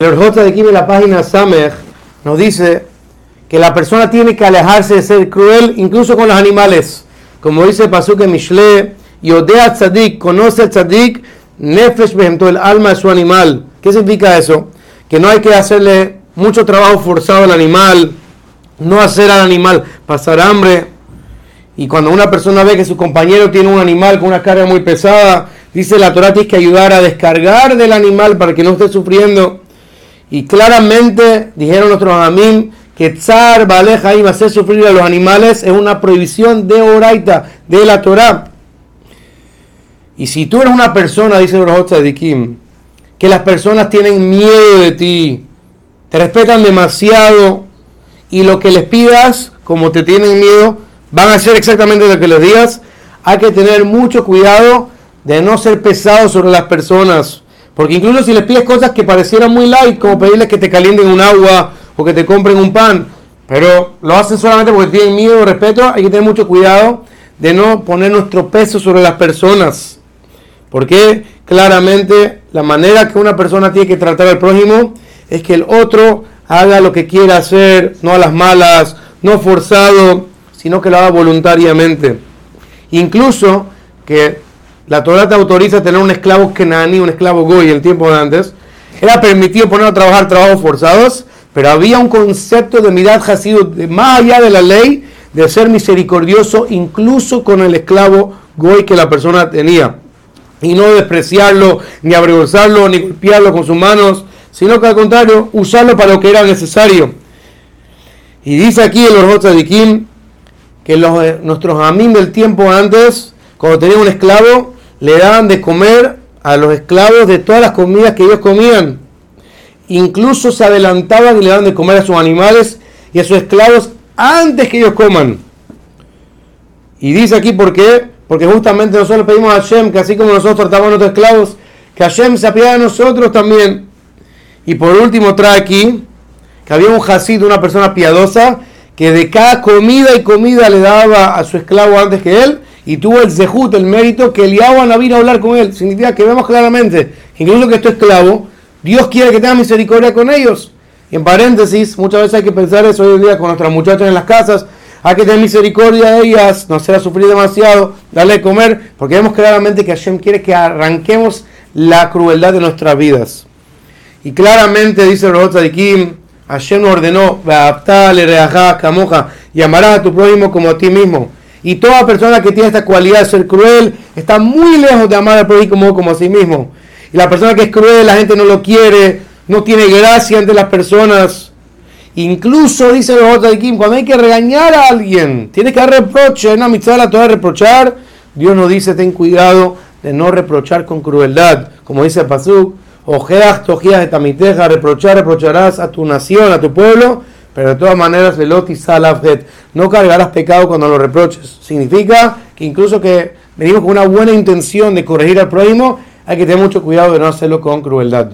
El Orjota de aquí en la página Samer nos dice que la persona tiene que alejarse de ser cruel incluso con los animales. Como dice Pasuk en Mishle, Yodea Tzadik, conoce Tzadik, Nefesh el alma de su animal. ¿Qué significa eso? Que no hay que hacerle mucho trabajo forzado al animal, no hacer al animal pasar hambre. Y cuando una persona ve que su compañero tiene un animal con una carga muy pesada, dice la Torah tiene que ayudar a descargar del animal para que no esté sufriendo. Y claramente dijeron nuestros amim que Tzar Baleja iba a hacer sufrir a los animales es una prohibición de Oraita, de la Torah. Y si tú eres una persona, dice de Kim, que las personas tienen miedo de ti, te respetan demasiado y lo que les pidas, como te tienen miedo, van a hacer exactamente lo que les digas, hay que tener mucho cuidado de no ser pesado sobre las personas porque incluso si les pides cosas que parecieran muy light, como pedirles que te calienten un agua o que te compren un pan, pero lo hacen solamente porque tienen miedo o respeto, hay que tener mucho cuidado de no poner nuestro peso sobre las personas. Porque claramente la manera que una persona tiene que tratar al prójimo es que el otro haga lo que quiera hacer, no a las malas, no forzado, sino que lo haga voluntariamente. Incluso que la Torah te autoriza a tener un esclavo kenani, un esclavo goy el tiempo antes. Era permitido poner a trabajar trabajos forzados, pero había un concepto de mirad sido más allá de la ley de ser misericordioso incluso con el esclavo goy que la persona tenía. Y no despreciarlo, ni avergonzarlo, ni golpearlo con sus manos, sino que al contrario, usarlo para lo que era necesario. Y dice aquí el Orjot Kim que los, eh, nuestros amigos del tiempo antes, cuando tenían un esclavo, le daban de comer a los esclavos de todas las comidas que ellos comían. Incluso se adelantaban y le daban de comer a sus animales y a sus esclavos antes que ellos coman. Y dice aquí por qué, porque justamente nosotros pedimos a Hashem que así como nosotros tratamos a nuestros esclavos, que Hashem se apiade de nosotros también. Y por último trae aquí que había un Hasid, una persona piadosa, que de cada comida y comida le daba a su esclavo antes que él, y tuvo el zehut, el mérito, que Eliyahu vino a hablar con él. Significa que vemos claramente incluso que esto esclavo, Dios quiere que tenga misericordia con ellos. En paréntesis, muchas veces hay que pensar eso hoy en día con nuestras muchachas en las casas. Hay que tener misericordia de ellas, no hacerlas sufrir demasiado, darle de comer, porque vemos claramente que Hashem quiere que arranquemos la crueldad de nuestras vidas. Y claramente dice de Kim, Hashem ordenó, y amarás a tu prójimo como a ti mismo. Y toda persona que tiene esta cualidad de ser cruel está muy lejos de amar al prójimo como a sí mismo. Y la persona que es cruel, la gente no lo quiere, no tiene gracia ante las personas. Incluso, dice los de Kim, cuando hay que regañar a alguien, tiene que dar reproche, una amistad la toda reprochar. Dios nos dice, ten cuidado de no reprochar con crueldad. Como dice Pasuk, ojeas, tojías de tamiteja, reprochar, reprocharás a tu nación, a tu pueblo pero de todas maneras, veloti salafet, no cargarás pecado cuando lo reproches. Significa que incluso que venimos con una buena intención de corregir al prójimo, hay que tener mucho cuidado de no hacerlo con crueldad.